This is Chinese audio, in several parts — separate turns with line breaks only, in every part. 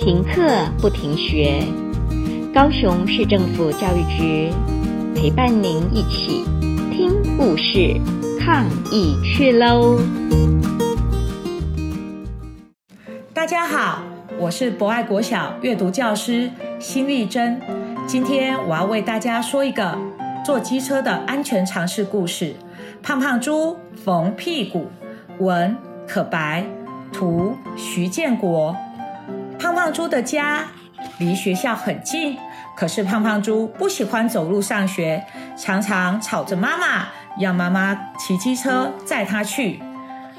停课不停学，高雄市政府教育局陪伴您一起听故事、抗疫去喽！
大家好，我是博爱国小阅读教师辛丽珍。今天我要为大家说一个坐机车的安全常识故事：胖胖猪缝屁股。文可白，图徐建国。胖胖猪的家离学校很近，可是胖胖猪不喜欢走路上学，常常吵着妈妈，要妈妈骑机车载他去。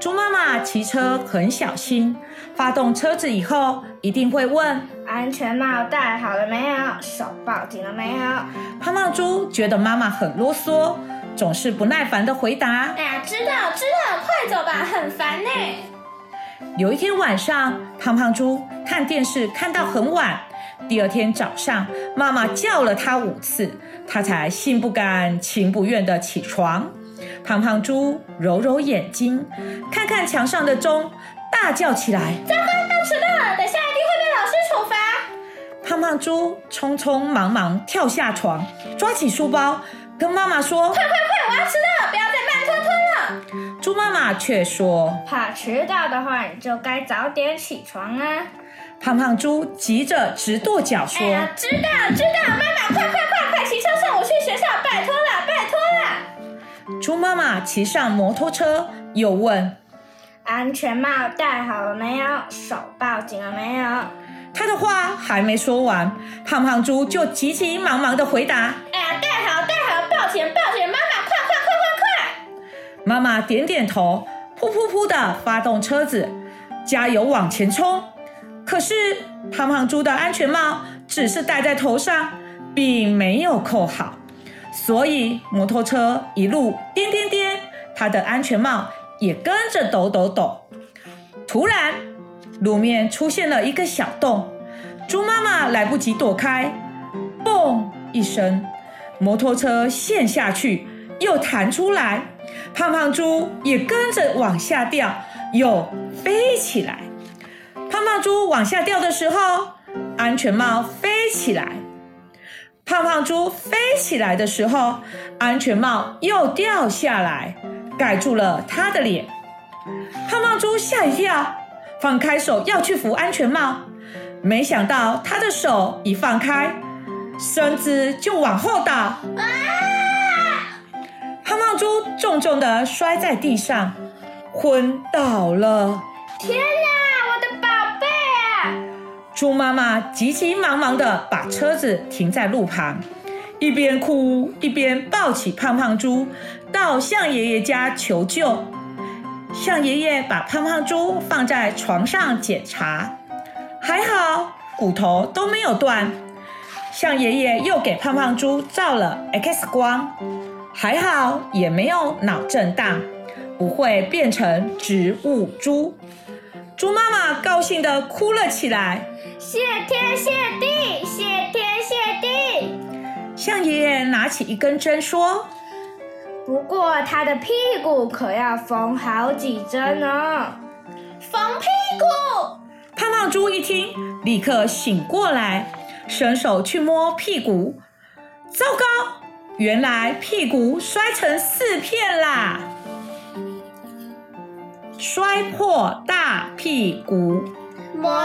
猪妈妈骑车很小心，发动车子以后一定会问：
安全帽戴好了没有？手抱紧了没有？
胖胖猪觉得妈妈很啰嗦，总是不耐烦的回答：
哎呀，知道知道，快走吧，很烦呢。
有一天晚上，胖胖猪看电视看到很晚。第二天早上，妈妈叫了他五次，他才心不甘情不愿地起床。胖胖猪揉揉眼睛，看看墙上的钟，大叫起来：“
糟糕，要迟到了！等下一定会被老师处罚！”
胖胖猪匆匆忙忙跳下床，抓起书包，跟妈妈说：“
快快快，我要迟到了，不要再慢吞吞了。”
猪妈妈却说：“
怕迟到的话，你就该早点起床啊！”
胖胖猪急着直跺脚说：“
哎，知道知道，妈妈快快快快骑车送我去学校，拜托了拜托了。”
猪妈妈骑上摩托车，又问：“
安全帽戴好了没有？手抱紧了没有？”
他的话还没说完，胖胖猪就急急忙忙的回答：“
哎呀，戴好戴好，抱歉抱歉，妈妈快快快快快！”
妈妈点点头，噗噗噗的发动车子，加油往前冲。可是胖胖猪的安全帽只是戴在头上，并没有扣好，所以摩托车一路颠颠颠，他的安全帽也跟着抖抖抖。突然，路面出现了一个小洞，猪妈妈来不及躲开，嘣一声，摩托车陷下去，又弹出来，胖胖猪也跟着往下掉，又飞起来。胖胖猪往下掉的时候，安全帽飞起来；胖胖猪飞起来的时候，安全帽又掉下来，盖住了他的脸。胖胖猪吓一跳，放开手要去扶安全帽，没想到他的手一放开，身子就往后倒。啊！胖胖猪重重的摔在地上，昏倒了。
天哪！
猪妈妈急急忙忙地把车子停在路旁，一边哭一边抱起胖胖猪到象爷爷家求救。象爷爷把胖胖猪放在床上检查，还好骨头都没有断。象爷爷又给胖胖猪照了 X 光，还好也没有脑震荡，不会变成植物猪。猪妈妈高兴地哭了起来。
谢天谢地，谢天谢地！
象爷爷拿起一根针说：“
不过他的屁股可要缝好几针呢。”缝屁股！
胖胖猪一听，立刻醒过来，伸手去摸屁股。糟糕，原来屁股摔成四片啦！摔破大屁股，
摩